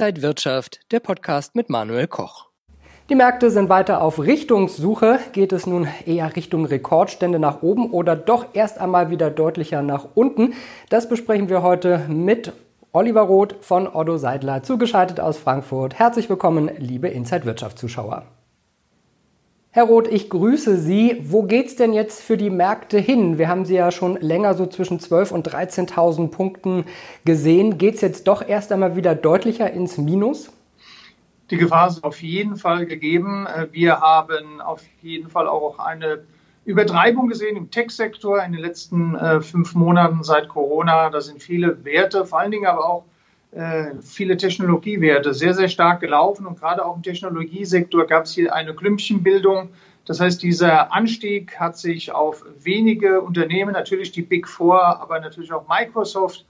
Inside Wirtschaft, der Podcast mit Manuel Koch. Die Märkte sind weiter auf Richtungssuche. Geht es nun eher Richtung Rekordstände nach oben oder doch erst einmal wieder deutlicher nach unten? Das besprechen wir heute mit Oliver Roth von Otto Seidler, zugeschaltet aus Frankfurt. Herzlich willkommen, liebe Inside Wirtschaft Zuschauer. Herr Roth, ich grüße Sie. Wo geht's denn jetzt für die Märkte hin? Wir haben Sie ja schon länger so zwischen 12.000 und 13.000 Punkten gesehen. Geht's jetzt doch erst einmal wieder deutlicher ins Minus? Die Gefahr ist auf jeden Fall gegeben. Wir haben auf jeden Fall auch eine Übertreibung gesehen im Tech-Sektor in den letzten äh, fünf Monaten seit Corona. Da sind viele Werte, vor allen Dingen aber auch viele Technologiewerte sehr, sehr stark gelaufen. Und gerade auch im Technologiesektor gab es hier eine Klümpchenbildung. Das heißt, dieser Anstieg hat sich auf wenige Unternehmen, natürlich die Big Four, aber natürlich auch Microsoft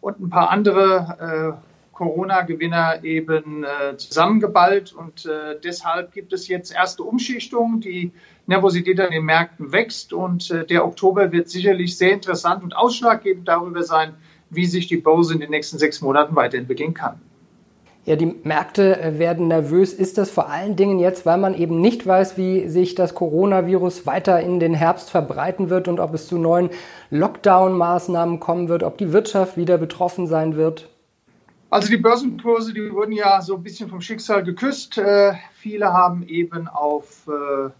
und ein paar andere äh, Corona-Gewinner eben äh, zusammengeballt. Und äh, deshalb gibt es jetzt erste Umschichtungen. Die Nervosität an den Märkten wächst. Und äh, der Oktober wird sicherlich sehr interessant und ausschlaggebend darüber sein, wie sich die Börse in den nächsten sechs Monaten weiterentwickeln kann. Ja, die Märkte äh, werden nervös. Ist das vor allen Dingen jetzt, weil man eben nicht weiß, wie sich das Coronavirus weiter in den Herbst verbreiten wird und ob es zu neuen Lockdown-Maßnahmen kommen wird, ob die Wirtschaft wieder betroffen sein wird? Also die Börsenkurse, die wurden ja so ein bisschen vom Schicksal geküsst. Äh, viele haben eben auf äh,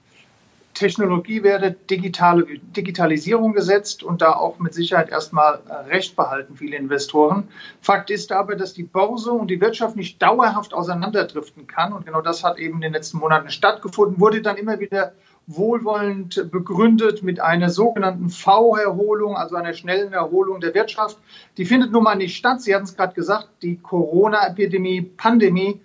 Technologiewerte, digitale Digitalisierung gesetzt und da auch mit Sicherheit erstmal äh, recht behalten, viele Investoren. Fakt ist aber, dass die Börse und die Wirtschaft nicht dauerhaft auseinanderdriften kann. Und genau das hat eben in den letzten Monaten stattgefunden, wurde dann immer wieder wohlwollend begründet mit einer sogenannten V-Erholung, also einer schnellen Erholung der Wirtschaft. Die findet nun mal nicht statt. Sie hatten es gerade gesagt, die Corona-Epidemie, Pandemie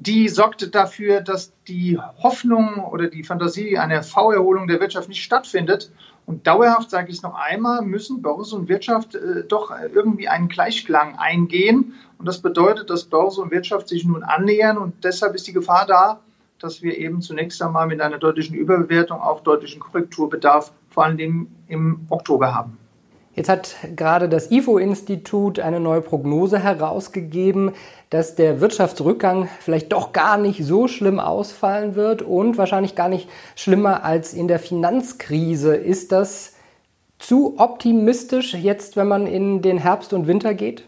die sorgte dafür, dass die Hoffnung oder die Fantasie einer V-Erholung der Wirtschaft nicht stattfindet. Und dauerhaft, sage ich es noch einmal, müssen Börse und Wirtschaft äh, doch irgendwie einen Gleichklang eingehen. Und das bedeutet, dass Börse und Wirtschaft sich nun annähern. Und deshalb ist die Gefahr da, dass wir eben zunächst einmal mit einer deutlichen Überbewertung auch deutlichen Korrekturbedarf vor allen Dingen im Oktober haben. Jetzt hat gerade das IFO-Institut eine neue Prognose herausgegeben, dass der Wirtschaftsrückgang vielleicht doch gar nicht so schlimm ausfallen wird und wahrscheinlich gar nicht schlimmer als in der Finanzkrise. Ist das zu optimistisch jetzt, wenn man in den Herbst und Winter geht?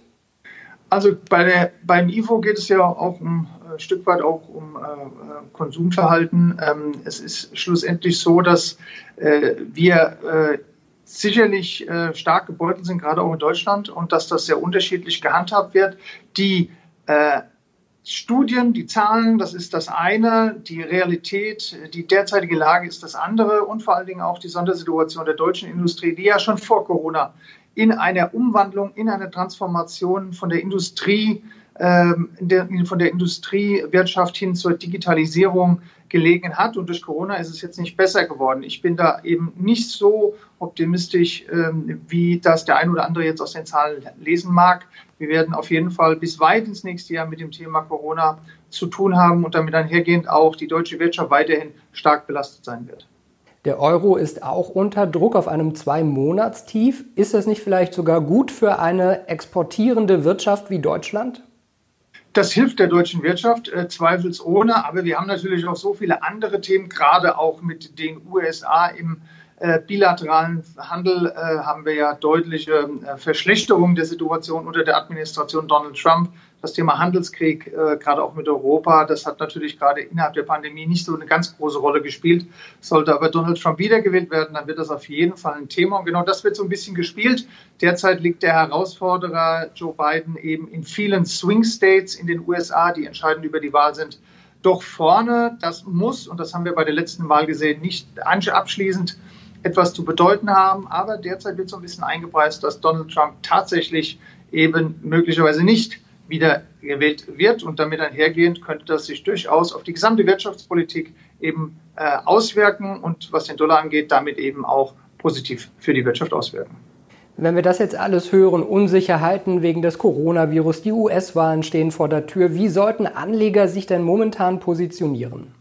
Also bei der, beim IFO geht es ja auch um ein äh, Stück weit auch um äh, Konsumverhalten. Ähm, es ist schlussendlich so, dass äh, wir äh, sicherlich äh, stark gebeutelt sind, gerade auch in Deutschland, und dass das sehr unterschiedlich gehandhabt wird. Die äh, Studien, die Zahlen, das ist das eine, die Realität, die derzeitige Lage ist das andere und vor allen Dingen auch die Sondersituation der deutschen Industrie, die ja schon vor Corona in einer Umwandlung, in einer Transformation von der Industrie, der, von der Industriewirtschaft hin zur Digitalisierung gelegen hat. Und durch Corona ist es jetzt nicht besser geworden. Ich bin da eben nicht so optimistisch, ähm, wie das der ein oder andere jetzt aus den Zahlen lesen mag. Wir werden auf jeden Fall bis weit ins nächste Jahr mit dem Thema Corona zu tun haben und damit einhergehend auch die deutsche Wirtschaft weiterhin stark belastet sein wird. Der Euro ist auch unter Druck auf einem Zwei-Monats-Tief. Ist das nicht vielleicht sogar gut für eine exportierende Wirtschaft wie Deutschland? Das hilft der deutschen Wirtschaft äh, zweifelsohne, aber wir haben natürlich auch so viele andere Themen, gerade auch mit den USA im äh, bilateralen Handel äh, haben wir ja deutliche äh, Verschlechterungen der Situation unter der Administration Donald Trump. Das Thema Handelskrieg, äh, gerade auch mit Europa, das hat natürlich gerade innerhalb der Pandemie nicht so eine ganz große Rolle gespielt. Sollte aber Donald Trump wiedergewählt werden, dann wird das auf jeden Fall ein Thema. Und genau das wird so ein bisschen gespielt. Derzeit liegt der Herausforderer Joe Biden eben in vielen Swing States in den USA, die entscheidend über die Wahl sind, doch vorne. Das muss, und das haben wir bei der letzten Wahl gesehen, nicht abschließend etwas zu bedeuten haben. Aber derzeit wird so ein bisschen eingepreist, dass Donald Trump tatsächlich eben möglicherweise nicht wieder gewählt wird. Und damit einhergehend könnte das sich durchaus auf die gesamte Wirtschaftspolitik eben äh, auswirken und was den Dollar angeht, damit eben auch positiv für die Wirtschaft auswirken. Wenn wir das jetzt alles hören, Unsicherheiten wegen des Coronavirus, die US-Wahlen stehen vor der Tür, wie sollten Anleger sich denn momentan positionieren?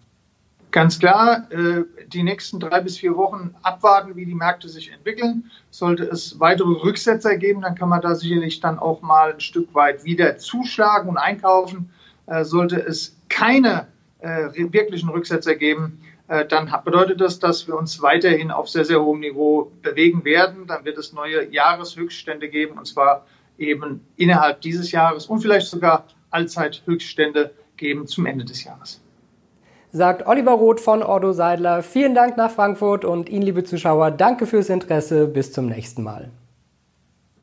Ganz klar, äh, die nächsten drei bis vier Wochen abwarten, wie die Märkte sich entwickeln. Sollte es weitere Rücksetzer geben, dann kann man da sicherlich dann auch mal ein Stück weit wieder zuschlagen und einkaufen. Äh, sollte es keine äh, wirklichen Rücksetzer geben, dann bedeutet das, dass wir uns weiterhin auf sehr, sehr hohem Niveau bewegen werden. Dann wird es neue Jahreshöchststände geben, und zwar eben innerhalb dieses Jahres und vielleicht sogar Allzeithöchststände geben zum Ende des Jahres. Sagt Oliver Roth von Ordo Seidler. Vielen Dank nach Frankfurt und Ihnen, liebe Zuschauer, danke fürs Interesse. Bis zum nächsten Mal.